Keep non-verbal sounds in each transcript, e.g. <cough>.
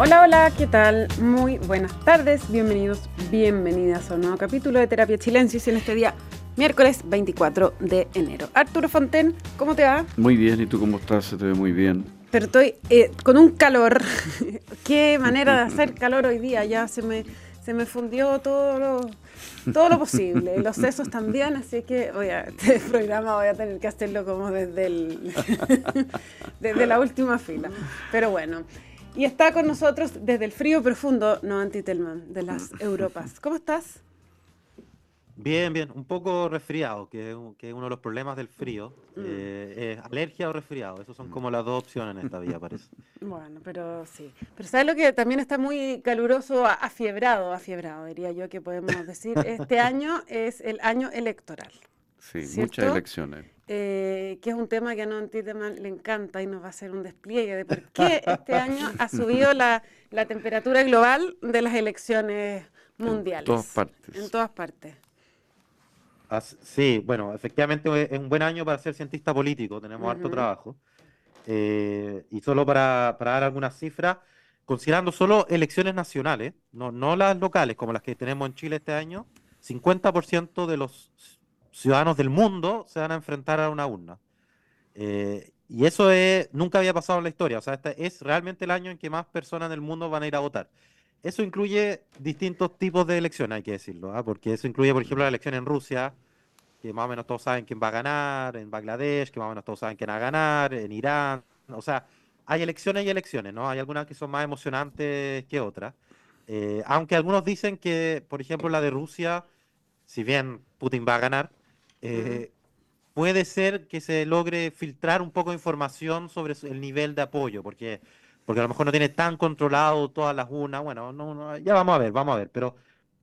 Hola, hola, ¿qué tal? Muy buenas tardes, bienvenidos, bienvenidas a un nuevo capítulo de Terapia Chilensis en este día, miércoles 24 de enero. Arturo Fonten, ¿cómo te va? Muy bien, ¿y tú cómo estás? Se te ve muy bien. Pero estoy eh, con un calor. <laughs> Qué manera de hacer calor hoy día, ya se me, se me fundió todo lo, todo lo posible, los sesos también, así que voy a, <laughs> este programa voy a tener que hacerlo como desde, el, <laughs> desde la última fila. Pero bueno. Y está con nosotros desde el frío profundo Noan Titelman, de las <laughs> Europas. ¿Cómo estás? Bien, bien, un poco resfriado, que, que es uno de los problemas del frío. Mm. Eh, es alergia o resfriado, esas son como las dos opciones en esta vida, <laughs> parece. Bueno, pero sí. Pero ¿sabes lo que también está muy caluroso, a- afiebrado, afiebrado, diría yo que podemos decir? <laughs> Este año es el año electoral, Sí, ¿Cierto? muchas elecciones. eh, que es un tema que a Titelman le encanta y nos va a hacer un despliegue de por qué este año ha <laughs> subido la, la temperatura global de las elecciones mundiales. En todas partes. En todas partes. As- sí, bueno, efectivamente es un buen año para ser cientista político, tenemos harto Ujú. trabajo. Eh, y solo para, para dar algunas cifras, considerando solo elecciones nacionales, no, no las locales como las que tenemos en Chile este año, 50% de los ciudadanos del mundo se van a enfrentar a una urna. Eh, y eso es, nunca había pasado en la historia, o sea, este es realmente el año en que más personas del mundo van a ir a votar. Eso incluye distintos tipos de elecciones, hay que decirlo, ¿ah? Porque eso incluye, por ejemplo, la elección en Rusia, que más o menos todos saben quién va a ganar, en Bangladesh, que más o menos todos saben quién va a ganar, en Irán, o sea, hay elecciones y elecciones, ¿no? Hay algunas que son más emocionantes que otras. Eh, aunque algunos dicen que, por ejemplo, la de Rusia, si bien Putin va a ganar, eh, puede ser que se logre filtrar un poco de información sobre el nivel de apoyo, porque, porque a lo mejor no tiene tan controlado todas las urnas. Bueno, no, no, ya vamos a ver, vamos a ver. Pero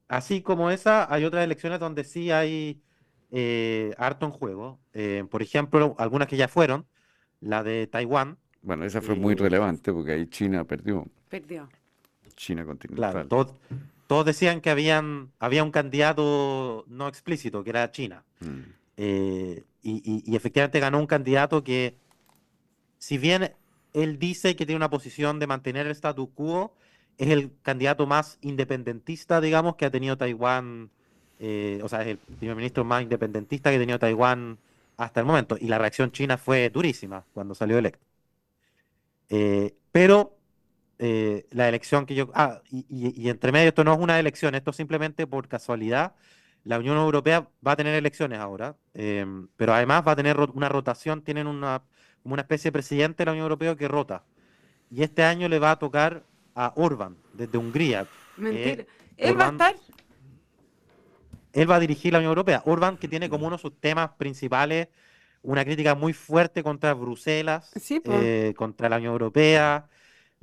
así como esa, hay otras elecciones donde sí hay eh, harto en juego. Eh, por ejemplo, algunas que ya fueron, la de Taiwán. Bueno, esa fue muy Eh, relevante porque ahí China perdió. Perdió. China Claro, continental. Todos, decían que habían, había un candidato no explícito, que era China. Mm. Eh, y, y- y efectivamente ganó un candidato que, si bien él dice que tiene una posición de mantener el status quo, es el candidato más independentista, digamos, que ha tenido Taiwán, eh, o sea, es el primer ministro más independentista que ha tenido Taiwán hasta el momento. Y la reacción china fue durísima cuando salió electo. Eh, pero eh, la elección que yo... Ah, y, y- y entre medio esto no es una elección, esto simplemente por casualidad. La Unión Europea va a tener elecciones ahora, em, pero además va a tener una rotación, tienen una, como una especie de presidente de la Unión Europea que rota. Y este año le va a tocar a Orbán, desde Hungría. Mentira. ¿Él va a estar? Él va a dirigir la Unión Europea. Orbán, que tiene como uno de sus temas principales una crítica muy fuerte contra Bruselas, Sí, eh, contra la Unión Europea.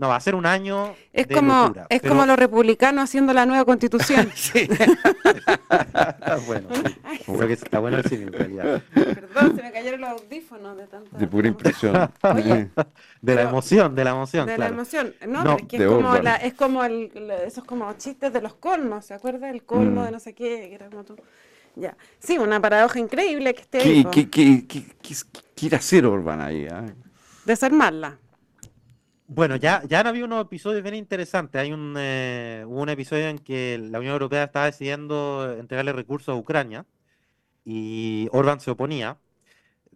No, va a ser un año Es de como, locura, es pero- como los republicanos haciendo la nueva constitución. <laughs> Sí. <laughs> bueno, sí. Creo que está bueno el cine en realidad. Perdón, se me cayeron los audífonos de tanta De pura impresión. Oye, Eh, De la emoción, de la emoción, de la emoción. No, es que es como, Orban. la, es como el, esos como chistes de los colmos, ¿se acuerda? El colmo Mm. de no sé qué, que era como tú. Ya. Sí, una paradoja increíble que esté ahí, ¿Qué, po. qué, qué, qué- qué- qué quiere hacer Orbán ahí? ah? Desarmarla. Bueno, ya, ya han habido unos episodios bien interesantes. Hay un, eh, un episodio en que la Unión Europea estaba decidiendo entregarle recursos a Ucrania y Orbán se oponía.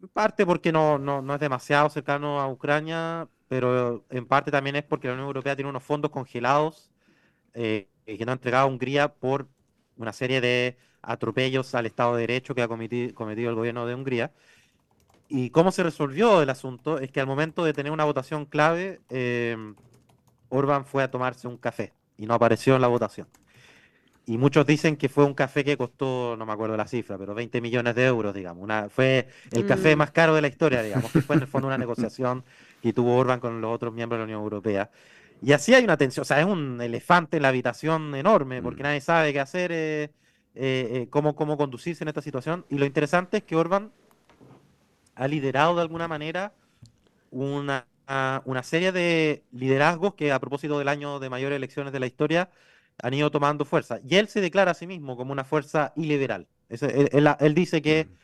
En parte porque no, no, no es demasiado cercano a Ucrania, pero en parte también es porque la Unión Europea tiene unos fondos congelados eh, que no ha entregado a Hungría por una serie de atropellos al Estado de Derecho que ha cometi- cometido el gobierno de Hungría. Y cómo se resolvió el asunto es que al momento de tener una votación clave, eh, Orban fue a tomarse un café y no apareció en la votación. Y muchos dicen que fue un café que costó, no me acuerdo la cifra, pero 20 millones de euros, digamos. Una, fue el café Mm. más caro de la historia, digamos, que fue en el fondo una negociación que tuvo Orban con los otros miembros de la Unión Europea. Y así hay una tensión, o sea, es un elefante en la habitación enorme, porque Mm. nadie sabe qué hacer, eh, eh, eh, cómo, cómo conducirse en esta situación. Y lo interesante es que Orban ha liderado de alguna manera una, una serie de liderazgos que a propósito del año de mayores elecciones de la historia han ido tomando fuerza. Y él se declara a sí mismo como una fuerza iliberal. Él, él- él dice que Mm.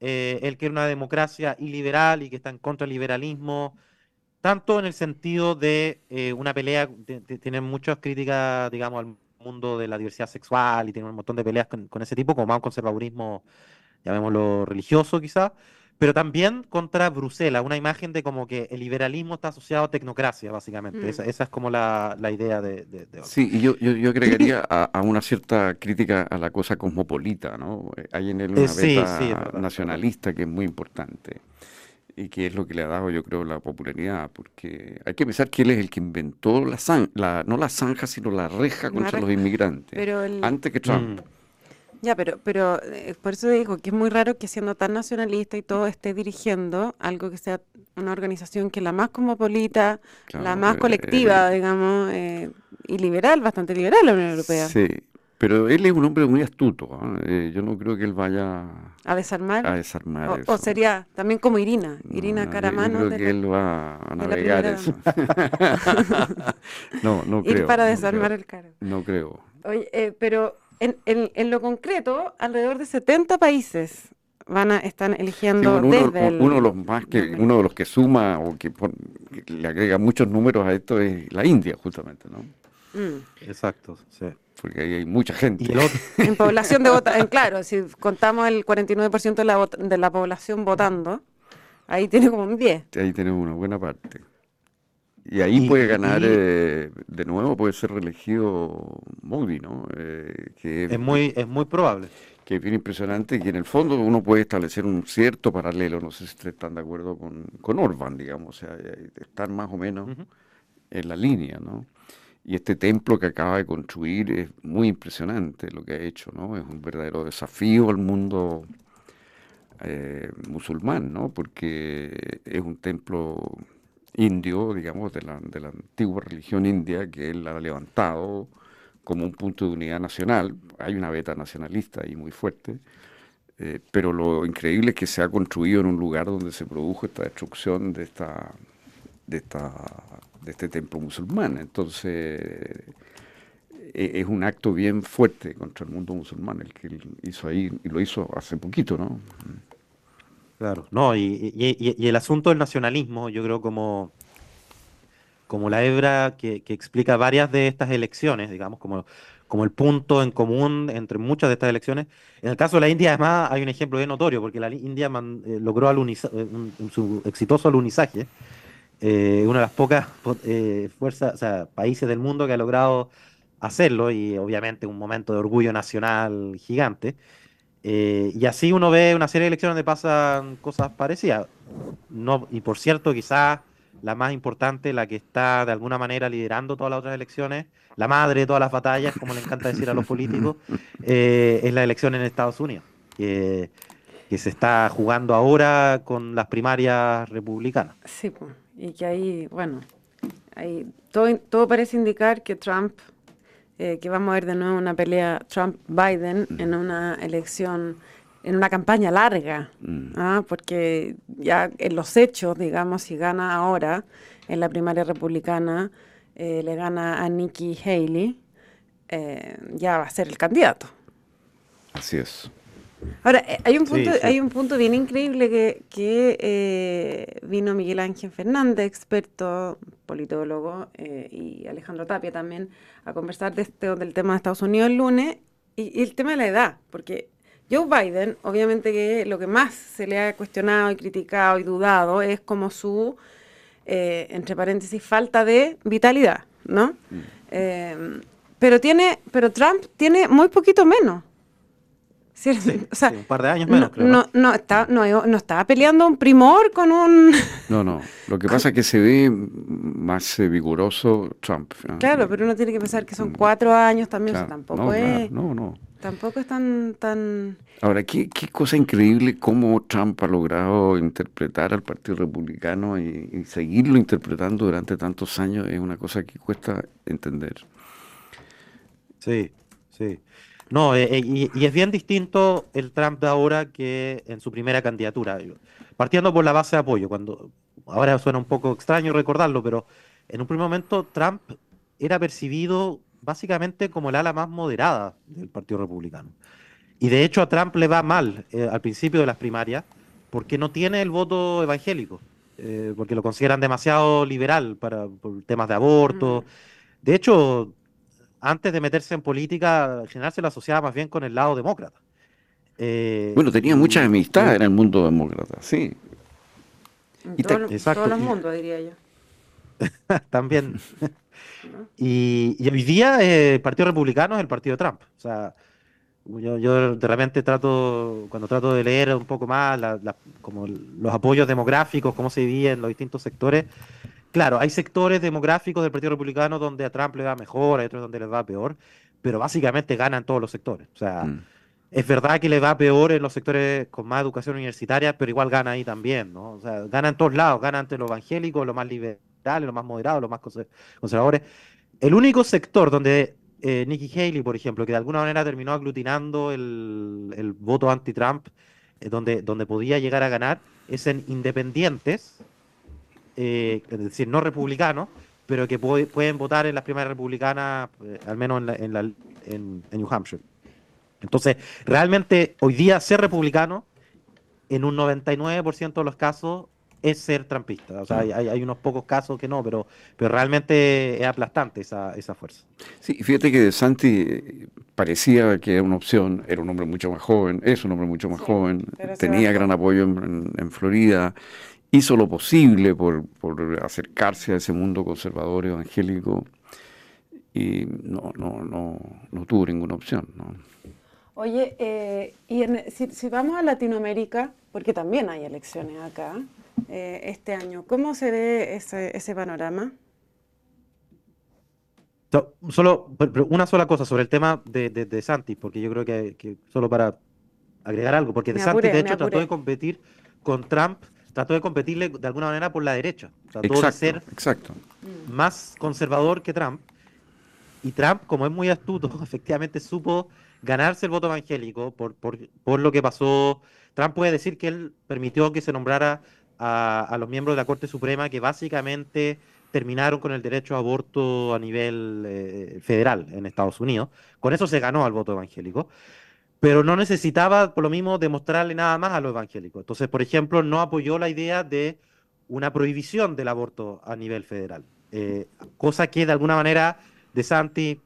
eh, él quiere una democracia iliberal y que está en contra del liberalismo. tanto en el sentido de eh, una pelea, de- de- tienen muchas críticas, digamos, al mundo de la diversidad sexual y tienen un montón de peleas con, con ese tipo, como más un conservadurismo, llamémoslo religioso quizás, pero también contra Bruselas, una imagen de como que el liberalismo está asociado a tecnocracia, básicamente. Mm. Esa, esa es como la, la idea de, de. Sí, y yo, yo, yo agregaría a, a una cierta crítica a la cosa cosmopolita, ¿no? Eh, Hay en él Eh, una sí, beta sí, es verdad. nacionalista que es muy importante y que es lo que le ha dado, yo creo, la popularidad, porque hay que pensar que él es el que inventó la zanja, la, no la zanja, sino la reja La contra los inmigrantes, Pero el, antes que Trump. Mm. Ya, pero, pero eh, por eso digo que es muy raro que siendo tan nacionalista y todo esté dirigiendo algo que sea una organización que es la más cosmopolita, la más eh, colectiva, digamos, eh, y liberal, bastante liberal la Unión Europea. Sí, pero él es un hombre muy astuto. ¿ah? Yo no creo que él vaya A desarmar. a desarmar o, eso. o sería también como Irina, Irina no, Caramano. Yo creo que la- él va a navegar eso. <laughs> no, no <laughs> ir creo. para no desarmar creo, el cargo. No creo. Oye, pero en, en- en lo concreto, alrededor de 70 países van a están Sí, eligiendo bueno, uno, desde el... uno de los más que el- uno de los que suma o que, pon- que le agrega muchos números a esto es la India justamente, ¿no? Mm. Exacto, sí. Porque ahí hay mucha gente. Y el otro, <laughs> En población de vota, en claro, si contamos el 49% de la, de la población votando, ahí tiene como un 10. Ahí tenemos una buena parte. Y ahí Y- puede ganar, y- eh, de nuevo puede ser reelegido Modi, ¿no? Eh, que es muy, es muy probable. que es bien impresionante y que en el fondo uno puede establecer un cierto paralelo, no sé si ustedes están de acuerdo con, con Orban, digamos, o sea, eh, están más o menos en la línea, ¿no? Y este templo que acaba de construir es muy impresionante lo que ha hecho, ¿no? Es un verdadero desafío al mundo eh, musulmán, ¿no? Porque es un templo indio, digamos, de la, antigua religión india que él ha levantado como un punto de unidad nacional. Hay una beta nacionalista ahí muy fuerte, eh, pero lo increíble es que se ha construido en un lugar donde se produjo esta destrucción de esta de esta de este templo musulmán. Entonces e- es un acto bien fuerte contra el mundo musulmán el que él hizo ahí y lo hizo hace poquito, ¿no? Claro, no, y, el asunto del nacionalismo, yo creo como, como la hebra que, explica varias de estas elecciones, digamos, como, como el punto en común entre muchas de estas elecciones. En el caso de la India, además, hay un ejemplo bien notorio, porque la India eh, logró aluniza- eh, un- su exitoso alunizaje, eh, una de las pocas po- fuerzas, o sea, países del mundo que ha logrado hacerlo, y obviamente un momento de orgullo nacional gigante. Eh, y así uno ve una serie de elecciones donde pasan cosas parecidas. No, y por cierto, quizás la más importante, la que está de alguna manera liderando todas las otras elecciones, la madre de todas las batallas, como le encanta decir a los políticos, <laughs> eh, es la elección en Estados Unidos, que, que se está jugando ahora con las primarias republicanas. Sí, y que ahí, bueno, ahí todo, todo parece indicar que Trump, eh, que vamos a ver de nuevo una pelea Trump-Biden en una elección, en una campaña larga, Mm. ¿ah? porque ya en los hechos, digamos, si gana ahora en la primaria republicana, eh, le gana a Nikki Haley, eh, ya va a ser el candidato. Así es. Ahora, eh, hay un punto, sí. hay un punto bien increíble que, que eh, vino Miguel Ángel Fernández, experto politólogo, eh, y Alejandro Tapia también, a conversar de este, del tema de Estados Unidos el lunes, y, y el tema de la edad, porque Joe Biden, obviamente que lo que más se le ha cuestionado y criticado y dudado es como su, eh, entre paréntesis, falta de vitalidad, ¿no? Eh, pero tiene, pero Trump tiene muy poquito menos. ¿Cierto? Sí, o sea, sí, un par de años no, menos, creo. ¿no? no, no, está, no, no estaba peleando un primor con un... <laughs> No, no. Lo que pasa es que se ve más eh, vigoroso Trump. ¿no? Claro, pero uno tiene que pensar que son cuatro años también, o sea, Claro. tampoco No, es... claro, no, no. Tampoco es tan, tan... Ahora, qué, qué cosa increíble cómo Trump ha logrado interpretar al Partido Republicano y, y seguirlo interpretando durante tantos años es una cosa que cuesta entender. Sí, sí. No, eh, eh, y, y es bien distinto el Trump de ahora que en su primera candidatura. Partiendo por la base de apoyo, cuando ahora suena un poco extraño recordarlo, pero en un primer momento Trump era percibido básicamente como el ala más moderada del Partido Republicano. Y de hecho a Trump le va mal eh, al principio de las primarias porque no tiene el voto evangélico. eh, porque lo consideran demasiado liberal para por temas de aborto. De hecho, antes de meterse en política, en general se lo asociaba más bien con el lado demócrata. Eh, bueno, tenía muchas amistades en el mundo demócrata, sí. En todos los mundos, diría yo. <laughs> También. <laughs> y, hoy día eh, el Partido Republicano es el Partido de Trump. O sea, yo, yo de repente trato, cuando trato de leer un poco más como los apoyos demográficos, cómo se dividen en los distintos sectores, claro, hay sectores demográficos del Partido Republicano donde a Trump le va mejor, hay otros donde le va peor, pero básicamente ganan todos los sectores. O sea, mm. es verdad que le va peor en los sectores con más educación universitaria, pero igual gana ahí también, ¿no? O sea, gana en todos lados, gana entre los evangélicos, los más liberales, los más moderados, los más conservadores. El único sector donde eh, Nikki Haley, por ejemplo, que de alguna manera terminó aglutinando el, voto anti-Trump, eh, donde, donde podía llegar a ganar, es en independientes, eh, es decir, no republicanos, pero que pueden votar en las primarias republicanas, al menos en, la, en, New Hampshire. Entonces, realmente hoy día ser republicano, en un 99% de los casos, es ser trampista. O sea, hay, hay, unos pocos casos que no, pero, pero realmente es aplastante esa, esa fuerza. Sí, fíjate que Santi eh, parecía que era una opción, era un hombre mucho más joven, es un hombre mucho más joven, tenía gran apoyo en, Florida, hizo lo posible por, por, acercarse a ese mundo conservador evangélico y no, no, no, no tuvo ninguna opción. ¿no? Oye, eh, y si, si vamos a Latinoamérica, porque también hay elecciones acá, eh, este año. ¿Cómo se ve ese, ese panorama? solo una sola cosa sobre el tema de, de, Santi, porque yo creo que, solo para agregar algo, porque de Santi de hecho trató de competir con Trump, trató de competirle de alguna manera por la derecha, trató de ser exacto. más conservador que Trump, y Trump, como es muy astuto, <laughs> efectivamente supo ganarse el voto evangélico por, por, por lo que pasó. Trump puede decir que él permitió que se nombrara a, los miembros de la Corte Suprema que básicamente terminaron con el derecho a aborto a nivel eh, federal en Estados Unidos. Con eso se ganó al voto evangélico, pero no necesitaba, por lo mismo, demostrarle nada más a los evangélicos. Entonces, por ejemplo, no apoyó la idea de una prohibición del aborto a nivel federal, eh, cosa que de alguna manera De Santi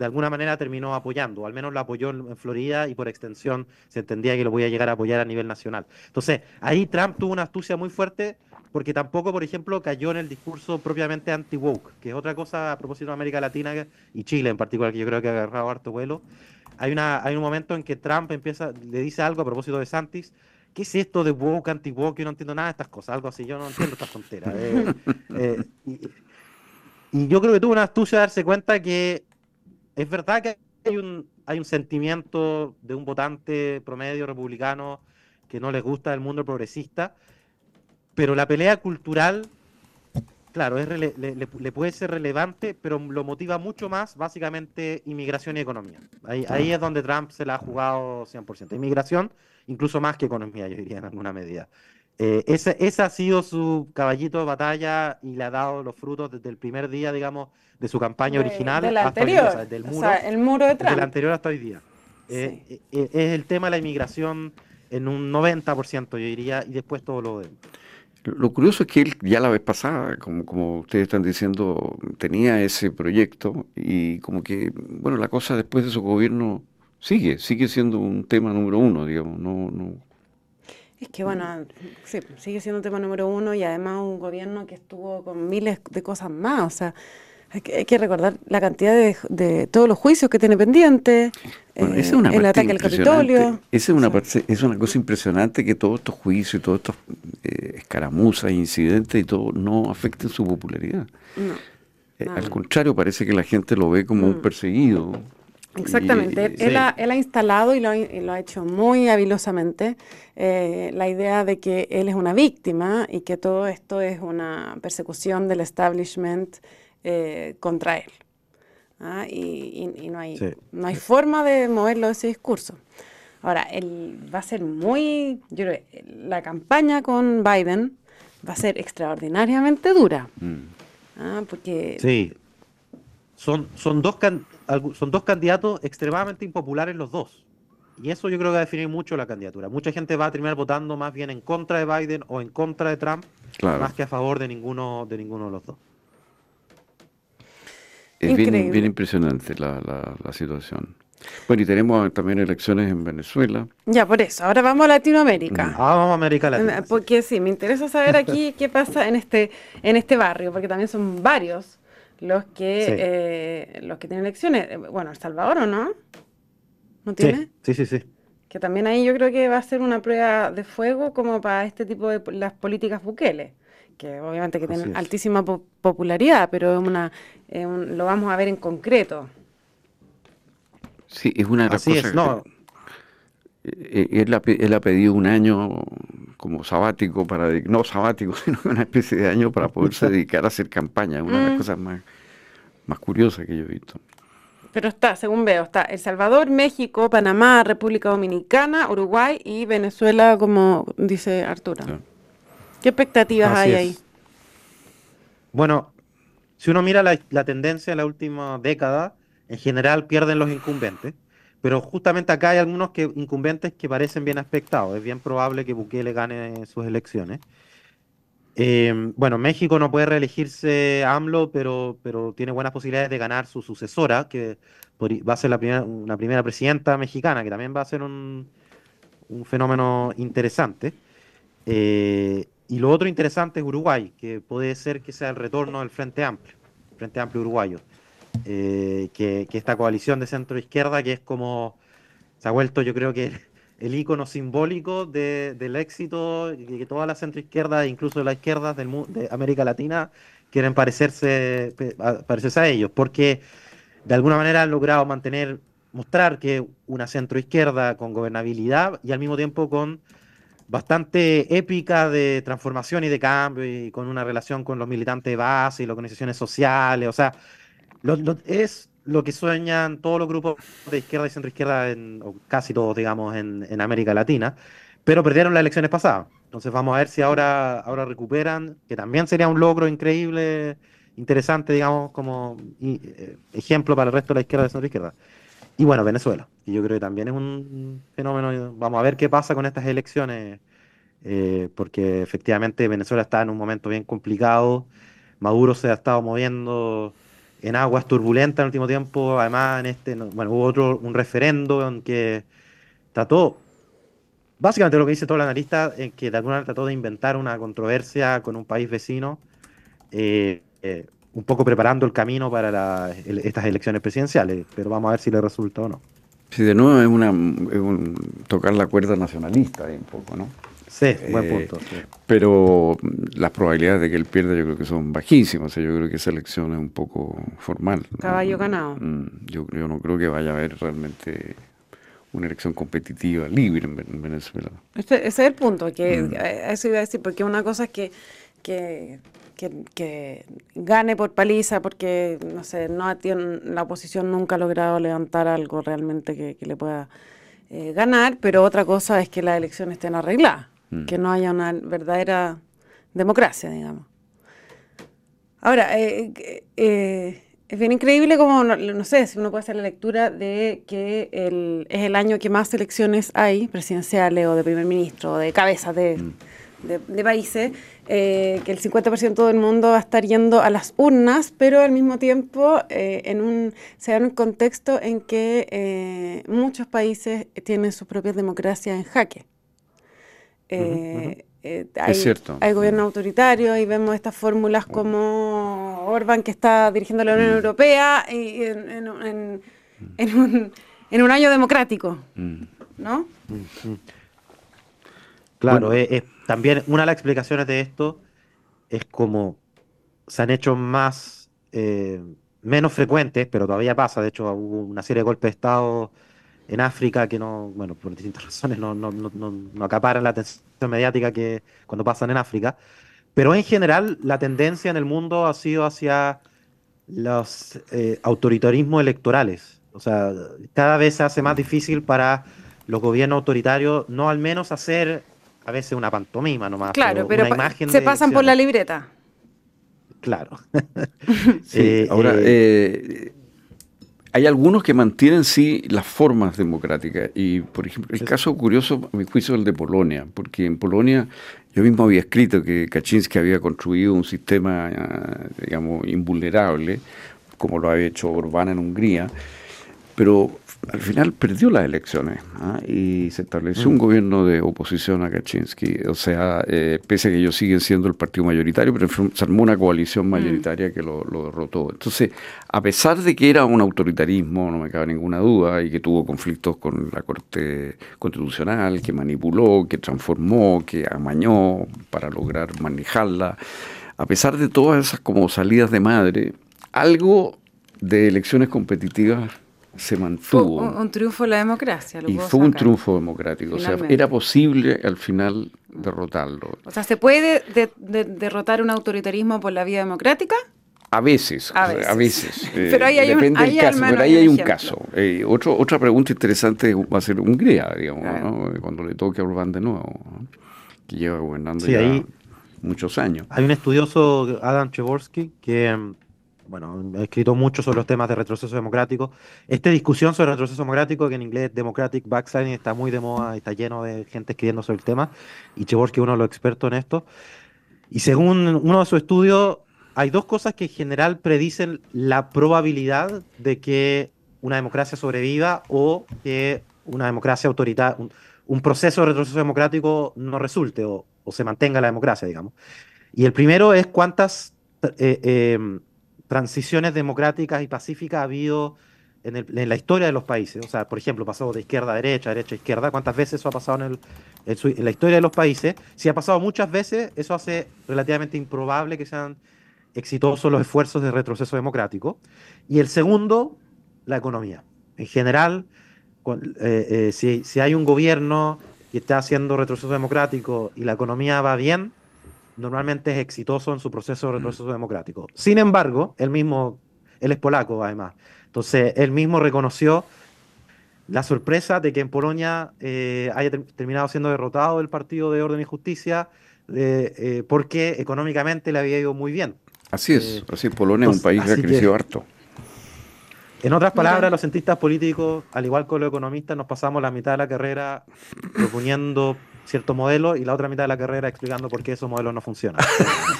de alguna manera terminó apoyando, al menos lo apoyó en, Florida y por extensión se entendía que lo podía llegar a apoyar a nivel nacional. Entonces, ahí Trump tuvo una astucia muy fuerte porque tampoco, por ejemplo, cayó en el discurso propiamente anti-woke, que es otra cosa a propósito de América Latina y Chile en particular, que yo creo que ha agarrado harto vuelo. Hay, una, hay un momento en que Trump empieza, le dice algo a propósito de Santis, ¿qué es esto de woke, anti-woke? Yo no entiendo nada de estas cosas, algo así, yo no entiendo estas tonteras. Eh, eh, y, y, yo creo que tuvo una astucia de darse cuenta que es verdad que hay un, hay un sentimiento de un votante promedio republicano que no les gusta el mundo progresista, pero la pelea cultural, claro, es le, puede ser relevante, pero lo motiva mucho más básicamente inmigración y economía. Ahí, ahí es donde Trump se la ha jugado 100%. Inmigración, incluso más que economía, yo diría en alguna medida. Eh, ese, ese, ha sido su caballito de batalla y le ha dado los frutos desde el primer día, digamos, de su campaña original. Del anterior, el muro, el muro de Trump. Del anterior hasta hoy día. Eh, eh, es el tema de la inmigración en un 90%, yo diría, y después todo lo demás. Lo curioso es que él ya la vez pasada, como, como ustedes están diciendo, tenía ese proyecto y como que, bueno, la cosa después de su gobierno sigue, sigue siendo un tema número uno, digamos, no, no es que bueno, sí, sigue siendo tema número uno y además un gobierno que estuvo con miles de cosas más. O sea, hay que, recordar la cantidad de, todos los juicios que tiene pendientes, eh, el ataque al Capitolio. Esa es una, es una cosa impresionante que todos estos juicios, todos estos eh, escaramuzas, incidentes y todo no afecten su popularidad. Eh, al contrario, parece que la gente lo ve como un mm. perseguido. Exactamente, él, ha, él, ha, instalado y lo, ha hecho muy habilosamente eh, la idea de que él es una víctima y que todo esto es una persecución del establishment eh, contra él. ¿ah? Y, no, hay, no hay forma de moverlo de ese discurso. Ahora, él va a ser muy, yo creo, la campaña con Biden va a ser extraordinariamente dura. Mm. ¿ah? Porque... Sí, son, son dos son dos candidatos extremadamente impopulares los dos. y eso yo creo que va a definir mucho la candidatura. Mucha gente va a terminar votando más bien en contra de Biden o en contra de Trump, más que a favor de ninguno de ninguno de los dos. Es bien, bien, impresionante la, la, situación. Bueno, y tenemos también elecciones en Venezuela. Ya, por eso. Ahora vamos a Latinoamérica. Ah, vamos a América Latina. Porque sí, me interesa saber aquí <laughs> qué pasa en este, en este barrio, porque también son varios los que, eh, los que tienen elecciones. Eh, bueno, El Salvador, ¿o no? ¿No tiene? Sí, sí, sí, Que también ahí yo creo que va a ser una prueba de fuego como para este tipo de las políticas Bukele que obviamente que tienen altísima popularidad, pero es una, lo vamos a ver en concreto. Sí, es una de las cosas. no. Eh, él, ha, él, ha, pedido un año como sabático para no sabático, <laughs> sino una especie de año para poderse dedicar a hacer campaña, una de las mm. cosas más, más curiosas que yo he visto. Pero está, según veo, está El Salvador, México, Panamá, República Dominicana, Uruguay y Venezuela, como dice Arturo. ¿Qué expectativas hay ahí? Bueno, si uno mira la, tendencia en la última década, en general pierden los incumbentes, pero justamente acá hay algunos que, incumbentes que parecen bien aspectados. Es bien probable que Bukele gane sus elecciones. Eh, bueno, México no puede reelegirse AMLO, pero, pero tiene buenas posibilidades de ganar su sucesora, que va a ser la primera, una primera presidenta mexicana, que también va a ser un, un fenómeno interesante. Eh, y lo otro interesante es Uruguay, que puede ser que sea el retorno del Frente Amplio, Frente Amplio Uruguayo, eh, que, esta coalición de centro-izquierda que es como, se ha vuelto yo creo que <laughs> el icono simbólico del éxito, y que todas las centro-izquierdas, incluso las izquierdas del, de América Latina, quieren parecerse, parecerse a ellos, porque de alguna manera han logrado mantener, mostrar que una centro-izquierda con gobernabilidad y al mismo tiempo con bastante épica de transformación y de cambio y con una relación con los militantes de base y las organizaciones sociales. O sea, es lo que sueñan todos los grupos de izquierda y centroizquierda, en, o casi todos, digamos, en, América Latina, pero perdieron las elecciones pasadas. Entonces vamos a ver si ahora, ahora recuperan, que también sería un logro increíble, interesante, digamos, como eh, ejemplo para el resto de la izquierda y centroizquierda. Y bueno, Venezuela, y yo creo que también es un fenómeno. Vamos a ver qué pasa con estas elecciones, eh, porque efectivamente Venezuela está en un momento bien complicado. Maduro se ha estado moviendo en aguas turbulentas en el último tiempo. Además, en este, bueno, hubo otro, un referendo en que trató, básicamente lo que dice todo el analista, en que de alguna manera trató de inventar una controversia con un país vecino. Eh, eh, un poco preparando el camino para estas elecciones presidenciales, pero vamos a ver si le resulta o no. Sí, de nuevo es, una, un, tocar la cuerda nacionalista un poco, ¿no? Sí, buen eh, punto. Pero las probabilidades de que él pierda yo creo que son bajísimas. yo creo que esa elección es un poco formal. Caballo ganado. Mm, yo, yo, no creo que vaya a haber realmente una elección competitiva libre en, Venezuela. ese es el punto, que mm. eso iba a decir, porque una cosa es que, que que, gane por paliza porque, no sé, no tiene, la oposición nunca ha logrado levantar algo realmente que, le pueda eh, ganar, pero otra cosa es que las elecciones estén arregladas, mm. que no haya una verdadera democracia, digamos. Ahora, eh, eh, es bien increíble como, no, sé, si uno puede hacer la lectura de que el, es el año que más elecciones hay, presidenciales o de primer ministro, o de cabezas de... Mm de, países, eh, que el 50% del mundo va a estar yendo a las urnas, pero al mismo tiempo eh, en un, se da en un contexto en que eh, muchos países tienen sus propias democracias en jaque. Hay, es cierto. Hay gobierno autoritario y vemos estas fórmulas como Orban que está dirigiendo la Unión mm. Europea y en, un, en, un, año democrático, mm. ¿no? Mm, claro, es también una de las explicaciones de esto es como se han hecho más, eh, menos frecuentes, pero todavía pasa. De hecho, hubo una serie de golpes de Estado en África que no, bueno, por distintas <laughs> razones no, no, no, no acaparan la atención mediática que cuando pasan en África. Pero en general, la tendencia en el mundo ha sido hacia los eh, autoritarismos electorales. O sea, cada vez se hace más difícil para los gobiernos autoritarios no al menos hacer a veces una pantomima nomás. Claro, pero, se pasan por la libreta. Claro. <laughs> sí, <laughs> eh, ahora, eh, hay algunos que mantienen sí las formas democráticas. Y, por ejemplo, el caso curioso, a mi juicio, es el de Polonia, porque en Polonia yo mismo había escrito que Kaczynski había construido un sistema, digamos, invulnerable, como lo había hecho Orbán en Hungría, pero al final perdió las elecciones ¿ah? y se estableció un mm. gobierno de oposición a Kaczynski. O sea, eh, pese a que ellos siguen siendo el partido mayoritario, pero se armó una coalición mm. mayoritaria que lo, derrotó. Entonces, a pesar de que era un autoritarismo, no me cabe ninguna duda, y que tuvo conflictos con la Corte Constitucional, que manipuló, que transformó, que amañó para lograr manejarla, a pesar de todas esas como salidas de madre, algo de elecciones competitivas se mantuvo. un, triunfo de la democracia. y fue un triunfo democrático. O sea, era posible al final derrotarlo. O sea, ¿se puede derrotar un autoritarismo por la vía democrática? A veces, a veces. <laughs> pero ahí hay un, caso, pero ahí hay un caso. Eh, otro, otra pregunta interesante va a ser Hungría, digamos, cuando le toque a Orbán de nuevo, que lleva gobernando ya muchos años. Hay un estudioso, Adam Chevorsky, que bueno, he escrito mucho sobre los temas de retroceso democrático. Esta discusión sobre retroceso democrático, que en inglés Democratic Backsliding, está muy de moda, está lleno de gente escribiendo sobre el tema, y Chevorsky es uno de los expertos en esto. Y según uno de sus estudios, hay dos cosas que en general predicen la probabilidad de que una democracia sobreviva o que una democracia autoritaria, un, proceso de retroceso democrático no resulte o, se mantenga la democracia, digamos. Y el primero es cuántas eh, eh, transiciones democráticas y pacíficas ha habido en, la historia de los países. O sea, por ejemplo, pasado de izquierda a derecha, derecha a izquierda. ¿Cuántas veces eso ha pasado en, en, la historia de los países? Si ha pasado muchas veces, eso hace relativamente improbable que sean exitosos los esfuerzos de retroceso democrático. Y el segundo, la economía. En general, eh, eh, si, si hay un gobierno que está haciendo retroceso democrático y la economía va bien, normalmente es exitoso en su proceso de retroceso democrático. Sin embargo, él mismo, él es polaco además, entonces él mismo reconoció la sorpresa de que en Polonia eh, haya terminado siendo derrotado el Partido de Orden y Justicia eh, porque económicamente le había ido muy bien. Así es, eh, así Polonia es un país que ha crecido harto. En otras palabras, los cientistas políticos, al igual que los economistas, nos pasamos la mitad de la carrera proponiendo cierto modelo y la otra mitad de la carrera explicando por qué esos modelos no funcionan.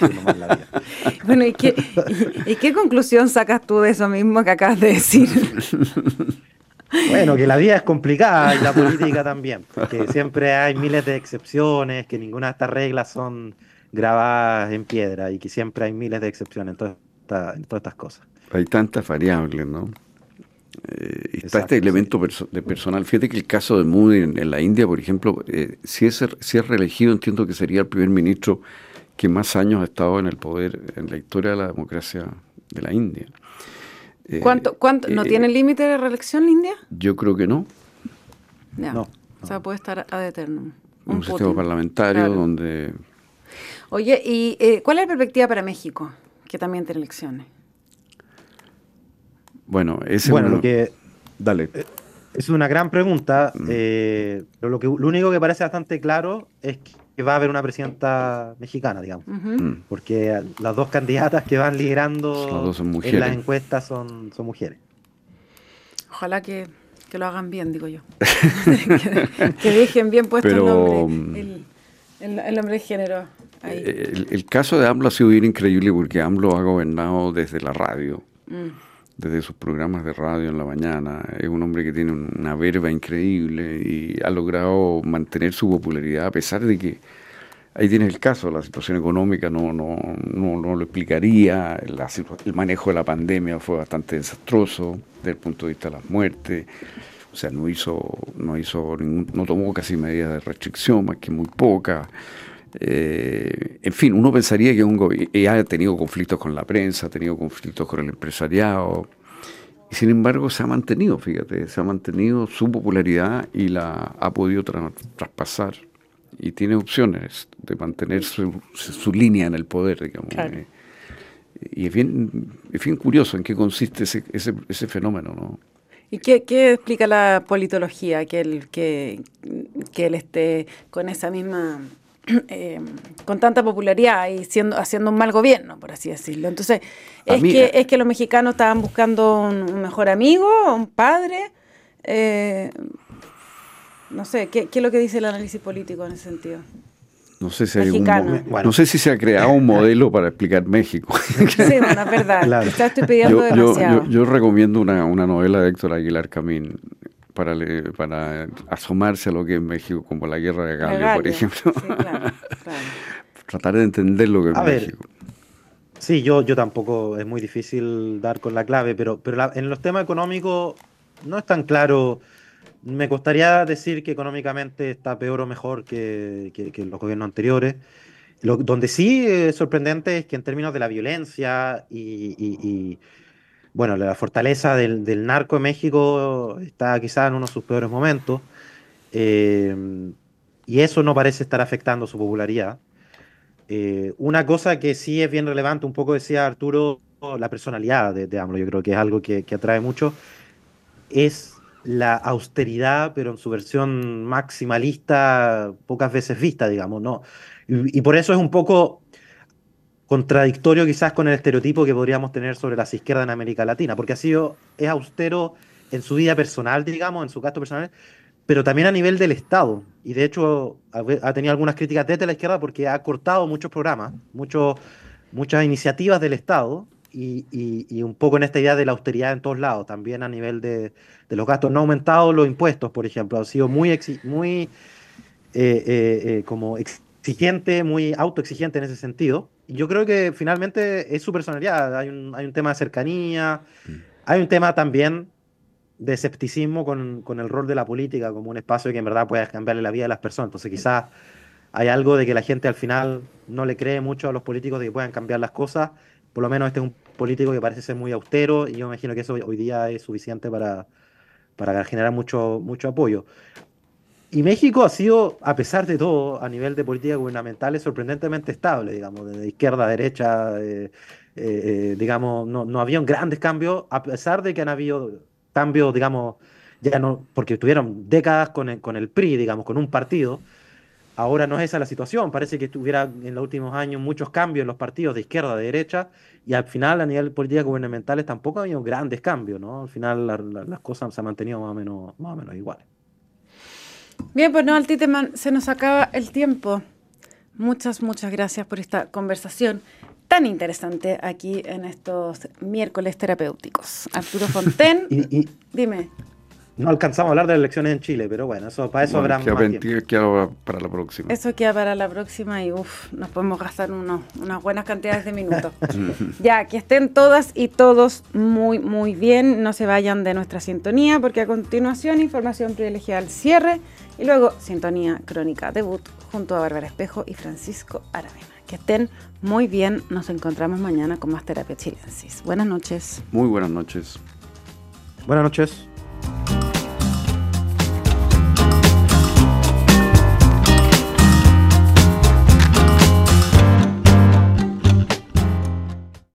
<laughs> <laughs> bueno, ¿y qué, ¿y qué conclusión sacas tú de eso mismo que acabas de decir? <laughs> Bueno, que la vida es complicada y la política también, porque siempre hay miles de excepciones, que ninguna de estas reglas son grabadas en piedra y que siempre hay miles de excepciones en, todas estas cosas. Hay tantas variables, ¿no? Eh, está este elemento de personal. Fíjate que el caso de Moody en, la India, por ejemplo, eh, si, es, si es reelegido, entiendo que sería el primer ministro que más años ha estado en el poder en la historia de la democracia de la India. Eh, ¿Cuánto, cuánto, ¿No tiene límite de reelección la India? Yo creo que no. No, O sea, puede estar ad eternum. Un, sistema parlamentario donde... Oye, ¿y cuál es la perspectiva para México, que también tiene elecciones? Bueno, ese bueno, lo que dale. Eh, es una gran pregunta, mm. eh, pero lo, que, lo único que parece bastante claro es que va a haber una presidenta mexicana, digamos, mm. porque las dos candidatas que van liderando en las encuestas son, son mujeres. Ojalá que, que, lo hagan bien, digo yo. <laughs> que, dejen bien puesto el nombre, el, nombre de género. Eh, el, caso de AMLO ha sido bien increíble porque AMLO ha gobernado desde la radio. Mm desde sus programas de radio en la mañana. Es un hombre que tiene una verba increíble y ha logrado mantener su popularidad a pesar de que ahí tienes el caso, la situación económica no, no, no, lo explicaría, el manejo de la pandemia fue bastante desastroso desde el punto de vista de las muertes. O sea, no hizo, no hizo no tomó casi medidas de restricción, más que muy pocas. Eh, en fin, uno pensaría que un gobierno ha tenido conflictos con la prensa, ha tenido conflictos con el empresariado, y sin embargo se ha mantenido, fíjate, se ha mantenido su popularidad y la ha podido traspasar. Y tiene opciones de mantener su, línea en el poder, digamos. Eh, y es bien, es bien curioso en qué consiste ese, ese, ese fenómeno, ¿no? ¿Y qué, qué, explica la politología? Que él, que, que él esté con esa misma <clears throat> eh, con tanta popularidad y siendo, haciendo un mal gobierno, por así decirlo. Entonces, es, que, eh, es que los mexicanos estaban buscando un, mejor amigo, un padre. Eh, no sé, ¿qué, ¿qué, es lo que dice el análisis político en ese sentido? No sé si hay bueno. no sé si se ha creado un modelo para explicar México. <laughs> Sí, bueno, es verdad. Claro. estoy pidiendo yo, demasiado. Yo, yo, recomiendo una, una novela de Héctor Aguilar Camín para, para asomarse a lo que es México, como la guerra de Galio, por ejemplo. Sí, claro, <laughs> Tratar de entender lo que es México. sí, yo, yo tampoco, es muy difícil dar con la clave, pero, pero en los temas económicos no es tan claro. Me costaría decir que económicamente está peor o mejor que, que, los gobiernos anteriores. Lo, donde sí es sorprendente es que en términos de la violencia y bueno, la fortaleza del, narco en México está quizá en uno de sus peores momentos. Eh, y eso no parece estar afectando su popularidad. Eh, una cosa que sí es bien relevante, un poco decía Arturo, la personalidad de, de AMLO, yo creo que es algo que, atrae mucho, es la austeridad, pero en su versión maximalista, pocas veces vista, digamos, ¿no? y por eso es un poco contradictorio quizás con el estereotipo que podríamos tener sobre las izquierdas en América Latina, porque ha sido, es austero en su vida personal, digamos, en su gasto personal, pero también a nivel del Estado. Y de hecho ha, tenido algunas críticas desde la izquierda porque ha cortado muchos programas, muchos, muchas iniciativas del Estado y, y, un poco en esta idea de la austeridad en todos lados, también a nivel de, de los gastos. No ha aumentado los impuestos, por ejemplo, ha sido muy, muy eh, eh, eh, como exigente, muy autoexigente en ese sentido yo creo que finalmente es su personalidad. Hay un, hay un tema de cercanía, mm. hay un tema también de escepticismo con, con, el rol de la política como un espacio que en verdad puede cambiarle la vida de las personas. Entonces quizás hay algo de que la gente al final no le cree mucho a los políticos de que puedan cambiar las cosas. Por lo menos este es un político que parece ser muy austero y yo imagino que eso hoy día es suficiente para, para generar mucho, mucho apoyo. Y México ha sido, a pesar de todo, a nivel de política gubernamental, es sorprendentemente estable, digamos, de izquierda a derecha, eh, eh, eh, digamos, no, no había grandes cambios, a pesar de que han habido cambios, digamos, ya no, porque tuvieron décadas con el, con el PRI, digamos, con un partido. Ahora no es esa la situación, parece que tuviera en los últimos años muchos cambios en los partidos de izquierda, de derecha, y al final a nivel de políticas gubernamentales tampoco ha habido grandes cambios, ¿no? Al final las cosas se han mantenido más o menos, más o menos iguales. Bien, pues no, Altiteman, se nos acaba el tiempo. Muchas, muchas gracias por esta conversación tan interesante aquí en estos miércoles terapéuticos. Arturo Fonten, <laughs> dime. No alcanzamos a hablar de las elecciones en Chile, pero bueno, eso, para eso habrá más Queda para la próxima. Eso queda para la próxima y uff, nos podemos gastar unos, unas buenas cantidades de minutos. <laughs> ya, que estén todas y todos muy, muy bien. No se vayan de nuestra sintonía porque a continuación información privilegiada al cierre y luego sintonía crónica debut junto a Bárbara Espejo y Francisco Aravena. Que estén muy bien. Nos encontramos mañana con más terapia chilensis. Buenas noches. Muy buenas noches. Buenas noches.